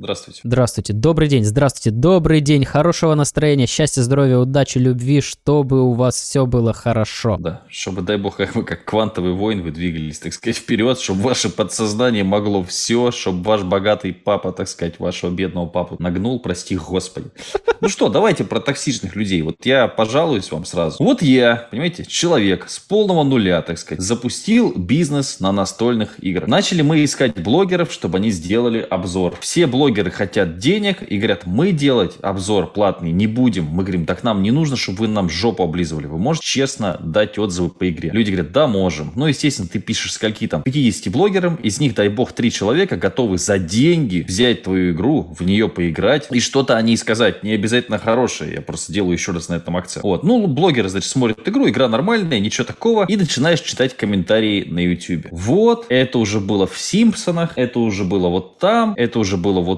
Здравствуйте. Здравствуйте, добрый день, здравствуйте, добрый день, хорошего настроения, счастья, здоровья, удачи, любви, чтобы у вас все было хорошо. Да, чтобы, дай бог, как вы как квантовый воин вы двигались, так сказать, вперед, чтобы ваше подсознание могло все, чтобы ваш богатый папа, так сказать, вашего бедного папу нагнул, прости господи. Ну что, давайте про токсичных людей. Вот я пожалуюсь вам сразу. Вот я, понимаете, человек с полного нуля, так сказать, запустил бизнес на настольных играх. Начали мы искать блогеров, чтобы они сделали обзор. Все блогеры блогеры хотят денег и говорят, мы делать обзор платный не будем. Мы говорим, так нам не нужно, чтобы вы нам жопу облизывали. Вы можете честно дать отзывы по игре. Люди говорят, да, можем. Ну, естественно, ты пишешь скольки там 50 блогерам, из них, дай бог, 3 человека готовы за деньги взять твою игру, в нее поиграть и что-то о ней сказать. Не обязательно хорошее, я просто делаю еще раз на этом акцент. Вот. Ну, блогеры, значит, смотрят игру, игра нормальная, ничего такого, и начинаешь читать комментарии на YouTube. Вот, это уже было в Симпсонах, это уже было вот там, это уже было вот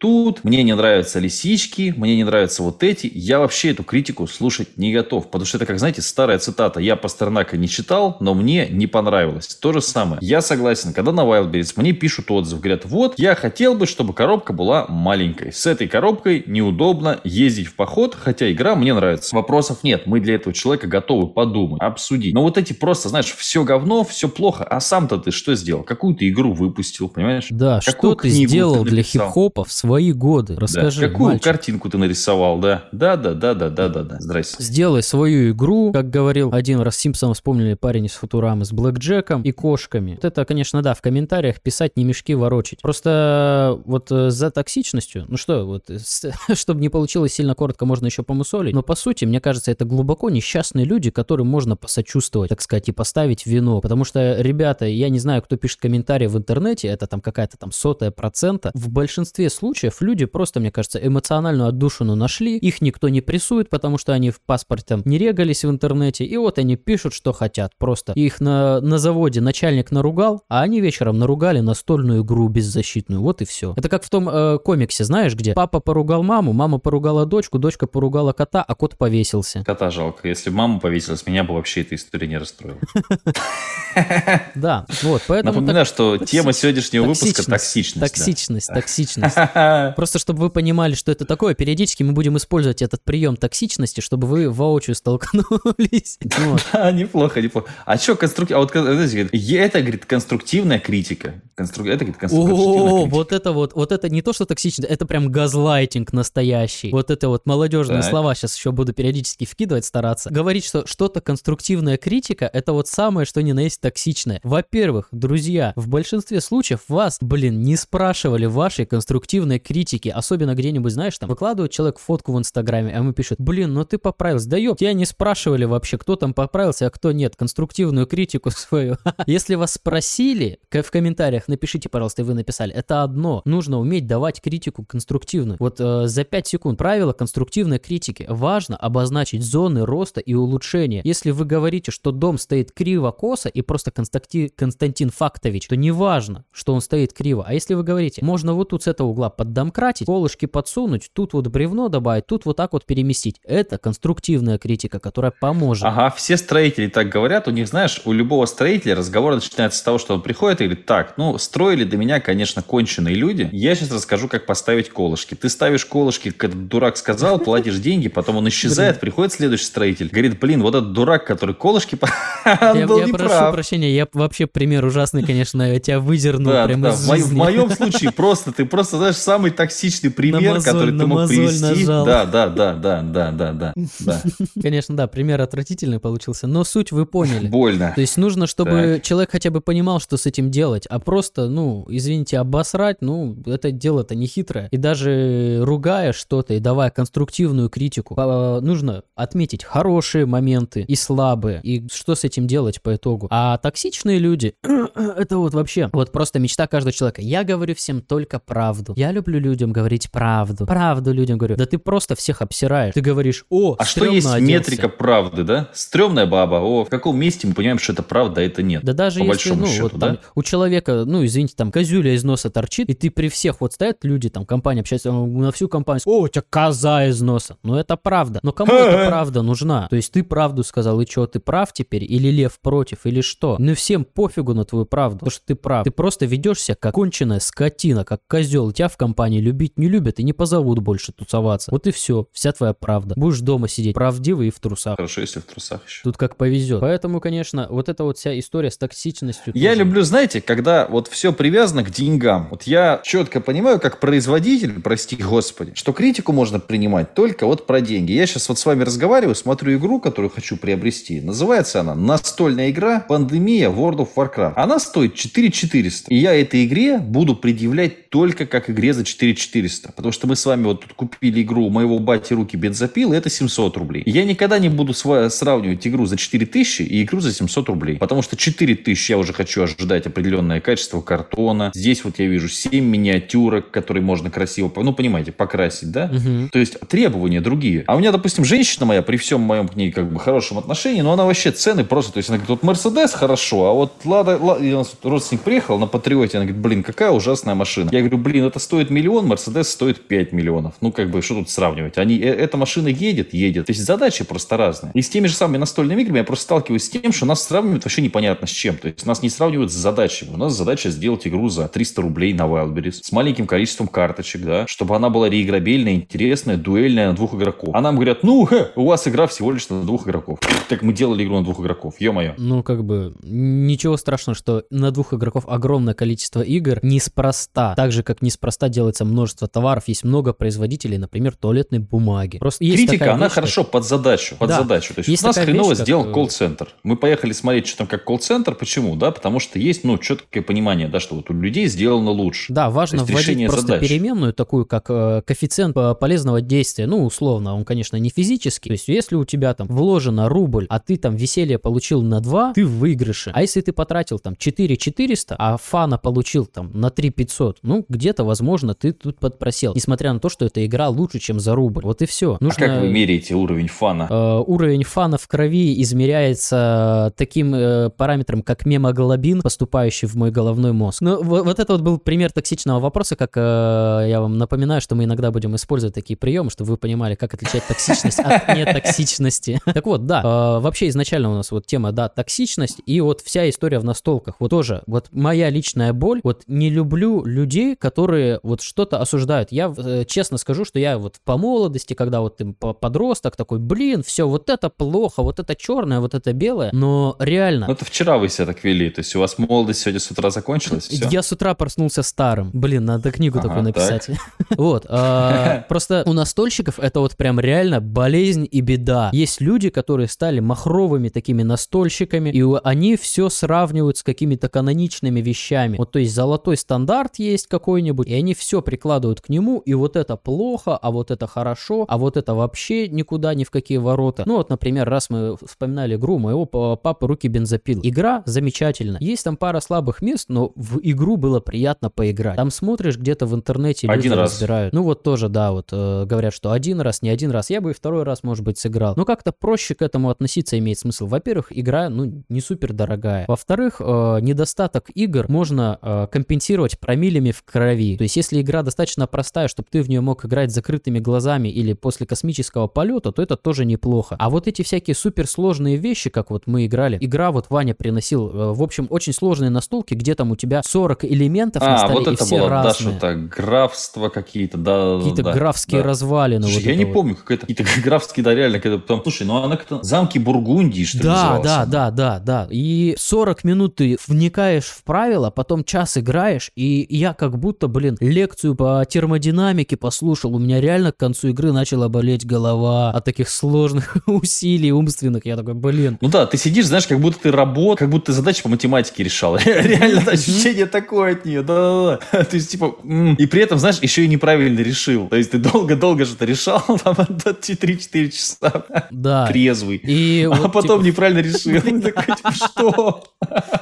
тут, мне не нравятся лисички, мне не нравятся вот эти. Я вообще эту критику слушать не готов, потому что это, как знаете, старая цитата. Я Пастернака не читал, но мне не понравилось. То же самое. Я согласен, когда на Wildberries мне пишут отзыв, говорят, вот, я хотел бы, чтобы коробка была маленькой. С этой коробкой неудобно ездить в поход, хотя игра мне нравится. Вопросов нет, мы для этого человека готовы подумать, обсудить. Но вот эти просто, знаешь, все говно, все плохо, а сам-то ты что сделал? Какую ты игру выпустил, понимаешь? Да, Какую что ты сделал для хип-хопа в свои годы? Расскажи, да. Какую мальчик. картинку ты нарисовал, да? Да, да, да, да, да, да, да. Здрасте. Сделай свою игру, как говорил один раз Симпсон, вспомнили парень из Футурамы с Блэк Джеком и кошками. Вот это, конечно, да, в комментариях писать не мешки ворочить. Просто вот э, за токсичностью, ну что, вот, чтобы не получилось сильно коротко, можно еще помусолить, но по сути, мне кажется, это глубоко несчастные люди, которым можно посочувствовать, так сказать, и поставить вино. Потому что, ребята, я не знаю, кто пишет комментарии в интернете, это там какая-то там сотая процента. В большинстве случаев люди просто, мне кажется, эмоциональную отдушину нашли, их никто не прессует, потому что они в паспорте не регались в интернете, и вот они пишут, что хотят. Просто их на, на заводе начальник наругал, а они вечером наругали настольную игру беззащитную. Вот и все. Это как в том э, комиксе, знаешь, где папа поругал маму, мама поругала дочку, дочка поругала кота, а кот повесился. Кота жалко. Если бы мама повесилась, меня бы вообще эта история не расстроила. Да, вот, поэтому... Напоминаю, что тема сегодняшнего выпуска – токсичность. Токсичность, токсичность. Просто чтобы вы понимали, что это такое, периодически мы будем использовать этот прием токсичности, чтобы вы воочию столкнулись. Да, неплохо, неплохо. А что конструктив... А вот это, говорит, конструктивная критика. Это, говорит, конструктивная О, вот это вот, вот это не то, что токсично, это прям газлайтинг настоящий. Вот это вот молодежные слова сейчас еще буду периодически вкидывать, стараться. Говорить, что что-то конструктивная критика, это вот самое, что ни на есть токсичное. Во-первых, друзья, в большинстве случаев вас, блин, не спрашивали вашей конструктивной критики, особенно где-нибудь, знаешь, там выкладывает человек фотку в Инстаграме, а ему пишет, блин, ну ты поправился, да ёб, тебя не спрашивали вообще, кто там поправился, а кто нет, конструктивную критику свою. Если вас спросили, в комментариях напишите, пожалуйста, и вы написали, это одно, нужно уметь давать критику конструктивную. Вот э, за 5 секунд правило конструктивной критики. Важно обозначить зоны роста и улучшения. Если вы говорите, что дом стоит криво-косо и просто Константин, Константин Фактович, то не важно, что он стоит криво. А если вы говорите, можно вот тут с этого угла поддомкратить, колышки подсунуть, тут вот бревно добавить, тут вот так вот переместить. Это конструктивная критика, которая поможет. Ага, все строители так говорят. У них, знаешь, у любого строителя разговор начинается с того, что он приходит и говорит, так, ну, строили до меня, конечно, конченые люди. Я сейчас расскажу, как поставить колышки. Ты ставишь колышки, как этот дурак сказал, платишь деньги, потом он исчезает, приходит следующий строитель, говорит, блин, вот этот дурак, который колышки, он был Я прошу прощения, я вообще пример ужасный, конечно, я тебя выдернул прямо из В моем случае просто, ты просто, знаешь, самый токсичный пример, который ты мог привести. Да, да, да, да, да, да, да. Конечно, да, пример отвратительный получился, но суть вы поняли. Больно. То есть нужно, чтобы человек хотя бы понимал, что с этим делать, а просто, ну, извините, обосрать, ну, это дело-то не хитрое. И даже ругая что-то и давая конструктивную критику, нужно отметить хорошие моменты и слабые, и что с этим делать по итогу. А токсичные люди, это вот вообще, вот просто мечта каждого человека. Я говорю всем только правду. Я люблю людям говорить правду. Правду людям говорю. Да ты просто всех обсираешь. Ты говоришь, о, А что есть оделся. метрика правды, да? Стрёмная баба, о, в каком месте мы понимаем, что это правда, а это нет? Да даже если, ну, счету, вот да? там, у человека, ну, извините, там, козюля из носа торчит, и ты при всех, вот стоят люди, там, компания общается, на всю компанию, о, у тебя коза из носа. Ну, это правда. Но кому эта правда нужна? То есть ты правду сказал, и что, ты прав теперь? Или лев против, или что? Ну, всем пофигу на твою правду, потому что ты прав. Ты просто ведешься как конченая скотина, как козел. У тебя в компании компании, любить не любят и не позовут больше тусоваться. Вот и все, вся твоя правда. Будешь дома сидеть, правдивый и в трусах. Хорошо, если в трусах еще. Тут как повезет. Поэтому, конечно, вот эта вот вся история с токсичностью. Я тоже- люблю, знаете, когда вот все привязано к деньгам. Вот я четко понимаю, как производитель, прости господи, что критику можно принимать только вот про деньги. Я сейчас вот с вами разговариваю, смотрю игру, которую хочу приобрести. Называется она настольная игра «Пандемия World of Warcraft». Она стоит 4400. И я этой игре буду предъявлять только как игре за 4400. Потому что мы с вами вот тут купили игру у моего бати руки бензопилы, это 700 рублей. Я никогда не буду сравнивать игру за 4000 и игру за 700 рублей. Потому что 4000 я уже хочу ожидать определенное качество картона. Здесь вот я вижу 7 миниатюрок, которые можно красиво, ну понимаете, покрасить, да? Мгм. То есть требования другие. А у меня, допустим, женщина моя, при всем моем к ней как бы хорошем отношении, но она вообще цены просто, то есть она говорит, вот Мерседес хорошо, а вот Лада, Ла- и у нас родственник приехал на Патриоте, она говорит, блин, какая ужасная машина. Я говорю, блин, это стоит миллион, Мерседес стоит 5 миллионов. Ну, как бы, что тут сравнивать? Они, э- эта машина едет, едет. То есть задачи просто разные. И с теми же самыми настольными играми я просто сталкиваюсь с тем, что нас сравнивают вообще непонятно с чем. То есть нас не сравнивают с задачами. У нас задача сделать игру за 300 рублей на Wildberries с маленьким количеством карточек, да, чтобы она была реиграбельная, интересная, дуэльная на двух игроков. А нам говорят, ну, хе, у вас игра всего лишь на двух игроков. Так мы делали игру на двух игроков, ё-моё. Ну, как бы, ничего страшного, что на двух игроков огромное количество игр неспроста. Так же, как неспроста делается множество товаров, есть много производителей, например, туалетной бумаги. Просто есть Критика, такая она вещь, как- хорошо под задачу. Под Да. задачу. То есть, Есть у нас хреново вещь, как, сделан э, колл-центр. Мы поехали смотреть, что там как колл-центр. Почему? Да, потому что есть, ну, четкое понимание, да, что вот у людей сделано лучше. Да, важно есть вводить просто задач. переменную такую, как э, коэффициент по- полезного действия. Ну, условно, он, конечно, не физический. То есть, если у тебя там вложено рубль, а ты там веселье получил на 2, ты в выигрыше. А если ты потратил там 4 400, а фана получил там на 3 500, ну, где-то, возможно, ты тут подпросел. Несмотря на то, что эта игра лучше, чем за рубль. Вот и все. А как вы меряете уровень фана? Э, уровень фана в крови измеряется таким э, параметром, как мемоглобин, поступающий в мой головной мозг. Ну, вот, вот это вот был пример токсичного вопроса, как э, я вам напоминаю, что мы иногда будем использовать такие приемы, чтобы вы понимали, как отличать токсичность от нетоксичности. Так вот, да, э, вообще изначально у нас вот тема, да, токсичность, и вот вся история в настолках. Вот тоже, вот моя личная боль, вот не люблю людей, которые вот что-то осуждают. Я э, честно скажу, что я вот по молодости, когда вот ты по- подросток такой, блин, все, вот это плохо, вот это черное, вот это белое, но реально, Ну, это вчера вы себя так вели. То есть, у вас молодость сегодня с утра закончилась, все? я с утра проснулся старым. Блин, надо книгу Ага, такую написать. Вот. а, Просто у настольщиков это вот прям реально болезнь и беда. Есть люди, которые стали махровыми такими настольщиками, и они все сравнивают с какими-то каноничными вещами. Вот то есть золотой стандарт есть какой-нибудь, и они все прикладывают к нему, и вот это плохо, а вот это хорошо, а вот это вообще никуда ни в какие ворота. Ну вот, например, раз мы вспоминали игру моего па- папы руки бензопил. Игра замечательна. Есть там пара слабых мест, но в игру было приятно поиграть. Там смотришь где-то в интернете, люди Один раз. разбирают. Ну вот тоже, да, вот э, говорят, что один раз, не один раз. Я бы и второй раз, может быть, сыграл. Но как-то проще к этому относиться имеет смысл. Во-первых, игра, ну, не супер дорогая. Во-вторых, э, недостаток игр можно э, компенсировать промилями в крови. То есть, если игра достаточно простая, чтобы ты в нее мог играть с закрытыми глазами или после космического полета, то это тоже неплохо. А вот эти всякие суперсложные вещи, как вот мы играли, игра вот Ваня приносил, э, в общем, очень сложные настолки, где там у тебя 40 элементов на А, столе, вот и это все было, да, разные. что-то графство какие-то, да. Какие-то да, графские да. развалины. Слушай, вот я не вот. помню, какая-то какие-то графские, да, реально, когда там, слушай, ну она как-то замки Бургундии, что ли, Да, да, да, да, да. И 40 минут ты вникаешь в правила, потом час играешь, и я как будто, блин, лекцию по термодинамике послушал. У меня реально к концу игры начала болеть голова от таких сложных усилий умственных. Я такой, блин. Ну да, ты сидишь, знаешь, как будто ты работал, как будто ты задачи по математике решал. Реально ощущение такое от нее, да-да-да. То есть, типа, и при этом, знаешь, еще и неправильно решил. То есть ты долго-долго что-то решал, там, 3-4 часа, Да. трезвый. И А вот, потом типа, неправильно решил. Такой, типа, что?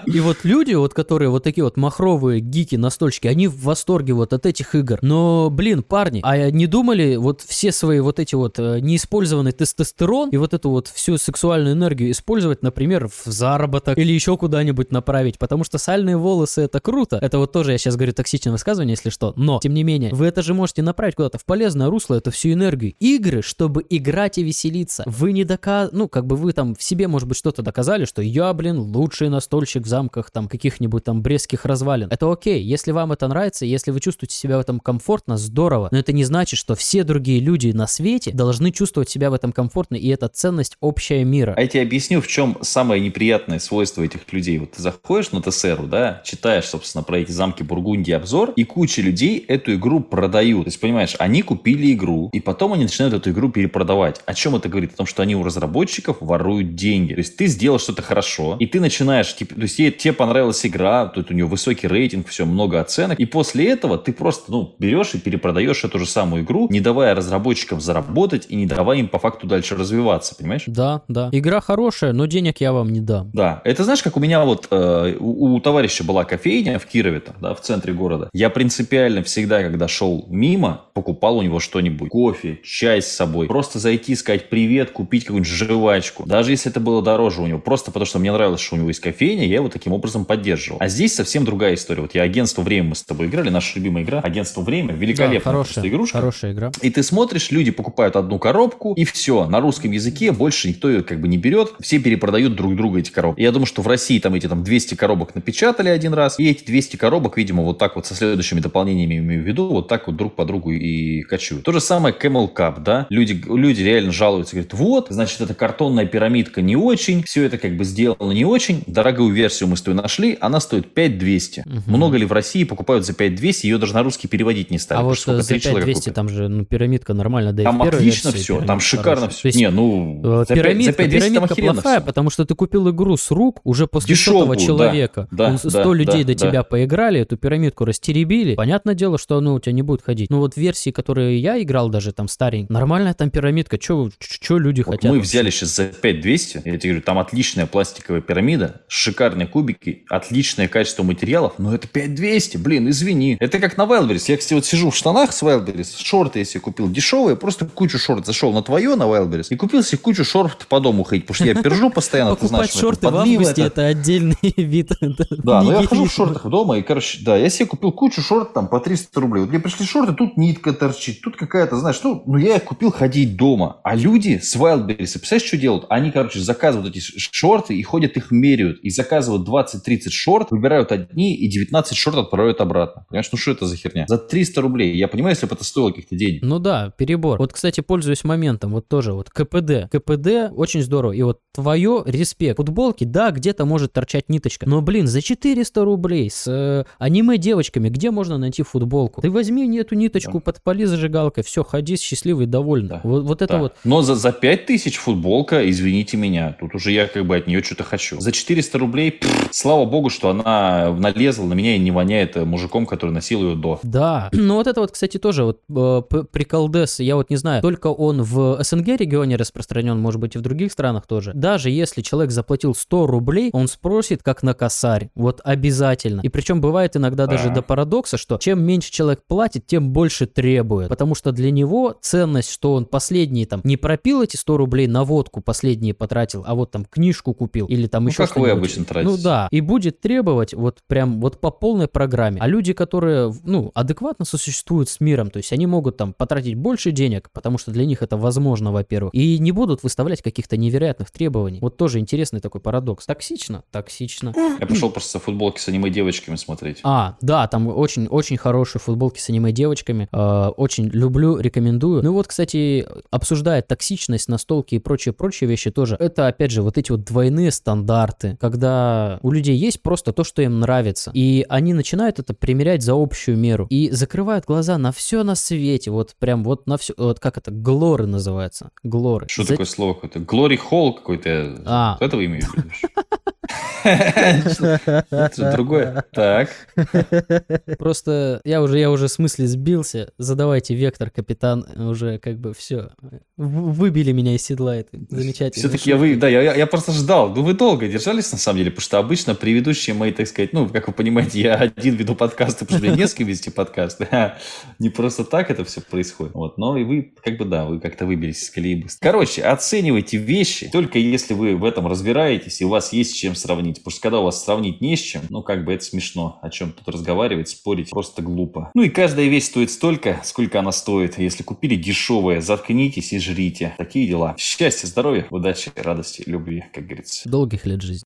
И вот люди, вот которые вот такие вот махровые гики, настольщики, они в восторге вот от этих игр. Но, блин, парни, а не думали вот все свои вот эти вот э, неиспользованный тестостерон и вот эту вот всю сексуальную энергию использовать, например, в заработок или еще куда-нибудь направить? Потому что сальные волосы это круто. Это вот тоже я сейчас говорю токсичное высказывание, если что. Но, тем не менее, вы это же можете направить куда-то в полезное русло, это всю энергию. Игры, чтобы играть и веселиться. Вы не доказ... Ну, как бы вы там в себе, может быть, что-то доказали, что я, блин, лучший настольщик в замках там каких-нибудь там брестских развалин. Это окей, если вам это нравится, если вы чувствуете себя в этом комфортно, здорово. Но это не значит, что все другие люди на свете должны чувствовать себя в этом комфортно, и это ценность общая мира. А я тебе объясню, в чем самое неприятное свойство этих людей. Вот ты заходишь на ТСРу, да, читаешь, собственно, про эти замки Бургундии обзор, и куча людей эту игру продают. То есть, понимаешь, они купили игру, и потом они начинают эту игру перепродавать. О чем это говорит? О том, что они у разработчиков воруют деньги. То есть ты сделал что-то хорошо, и ты начинаешь, типа, то есть тебе понравилась игра, тут у нее высокий рейтинг, все, много оценок, и после этого ты просто, ну, берешь и перепродаешь эту же самую игру, не давая разработчикам заработать и не давая им по факту дальше развиваться, понимаешь? Да, да. Игра хорошая, но денег я вам не дам. Да. Это знаешь, как у меня вот э, у, у товарища была кофейня в Кирове, там, да, в центре города. Я принципиально всегда, когда шел мимо, покупал у него что-нибудь. Кофе, чай с собой. Просто зайти, сказать привет, купить какую-нибудь жвачку. Даже если это было дороже у него. Просто потому, что мне нравилось, что у него есть кофейня, я его таким образом поддерживал. А здесь совсем другая история. Вот я агентство «Время» мы с тобой играли, наша любимая игра. Агентство «Время» великолепная да, хорошая, игрушка. Хорошая игра. И ты смотришь, люди покупают одну коробку, и все. На русском языке больше никто ее как бы не берет. Все перепродают друг друга эти коробки. Я думаю, что в России там эти там 200 коробок напечатали один раз, и эти 200 коробок, видимо, вот так вот со следующими дополнениями имею в виду, вот так вот друг по другу и качают. То же самое Camel Cup, да? Люди, люди реально жалуются, говорят, вот, значит, эта картонная пирамидка не очень, все это как бы сделано не очень, дорогую версию мы с тобой нашли, она стоит 5200. Угу. Много ли в России покупают за 5200, ее даже на русский переводить не ставят. А вот за 5200 там же ну, пирамидка нормально, да Там отлично все, там шикарно все. не, ну, э, за пирамидка, 5, за пирамидка плохая, все. потому что ты купил игру с рук уже после Дешевую, человека. Да, да, 100 да, людей да, до да. тебя поиграли, эту пирамидку растеребили. Понятное дело, что оно у тебя не будет ходить. Но вот версии, которые я играл, даже там старенькая, нормальная там пирамидка. Что люди вот хотят? Мы взяли сейчас за 5200, я тебе говорю, там отличная пластиковая пирамида, шикарные кубики, отличное качество материалов, но это 5200, блин, извини. Это как на Wildberries. Я, кстати, вот сижу в штанах с Wildberries, шорты если купил дешевые, просто кучу шорт зашел на твое, на Wildberries, и купил себе кучу шорт по дому ходить, потому что я пержу постоянно, ты знаешь. шорты в августе это отдельный вид. Да, но я хожу в шортах дома, и, короче, да, я себе купил кучу шорт там по 300 рублей. Вот мне пришли шорты, тут нитка торчит, тут какая-то, знаешь, ну, ну я их купил ходить дома. А люди с Wildberries, представляешь, что делают? Они, короче, заказывают эти шорты и ходят их меряют. И заказывают 20-30 шорт, выбирают одни и 19 шорт отправляют обратно. Понимаешь, ну что это за херня? За 300 рублей. Я понимаю, если бы это стоило каких-то денег. Ну да, перебор. Вот, кстати, пользуюсь моментом, вот тоже вот КПД. КПД очень здорово. И вот твое респект. Футболки, да, где-то может торчать ниточка. Но, блин, за 400 рублей с э, аниме-девочками, где можно найти футболку? Ты возьми эту ниточку, да. подпали зажигалкой, все, ходи счастливый, довольный. Да. Вот, вот это да. вот. Но за, за 5000 футболка, извините меня, тут уже я как бы от нее что-то хочу. За 400 рублей, пфф, слава богу, что она налезла на меня и не воняет мужиком, который носил ее до. Да, ну вот это вот, кстати, тоже вот э, приколдес, я вот не знаю, только он в СНГ регионе распространен, может быть, и в других странах тоже. Даже если человек заплатил 100 рублей, он спросит как на косарь, вот обязательно. И причем бывает иногда даже до парадокса, что чем меньше человек платит, тем больше требует. Потому что для него ценность, что он последние там не пропил эти 100 рублей на водку, последние потратил, а вот там книжку купил или там ну, еще как вы обычно тратите. Ну да, и будет требовать вот прям вот по полной программе. А люди, которые, ну, адекватно сосуществуют с миром, то есть они могут там потратить больше денег, потому что для них это возможно, во-первых, и не будут выставлять каких-то невероятных требований. Вот тоже интересный такой парадокс. Токсично? Токсично. Я пошел просто футболки с аниме-девочками смотреть. А, да, там очень-очень хорошие футболки с аниме-девочками. Э, очень люблю, рекомендую. Ну вот, кстати, обсуждая токсичность, настолки и прочие-прочие вещи тоже, это, опять же, вот эти вот двойные стандарты, когда у людей есть просто то, что им нравится, и они начинают это примерять за общую меру, и закрывают глаза на все на свете, вот прям вот на все, вот как это, глоры называется, глоры. Что за... такое слово какое-то? Глори холл какой-то, а. этого имею в виду? Что другое. Так. Просто я уже, я уже с мысли сбился. Задавайте вектор, капитан. Уже как бы все. Выбили меня из седла. Это замечательно. Все-таки я, вы, да, я, я просто ждал. Ну, вы долго держались, на самом деле, потому что обычно предыдущие мои, так сказать, ну, как вы понимаете, я один веду подкасты, потому что я несколько вести подкасты. Не просто так это все происходит. Вот. Но и вы, как бы, да, вы как-то выбились из колеи быстро. Короче, оценивайте вещи только если вы в этом разбираетесь и у вас есть с чем сравнить. Потому что когда у вас сравнить не с чем, ну, как бы это смешно. О чем тут разговаривать, спорить, просто глупо. Ну и каждая вещь стоит столько, сколько она стоит. Если купили дешевое, заткнитесь и жрите. Такие дела. Счастья, здоровья, удачи, радости, любви, как говорится. Долгих лет жизни.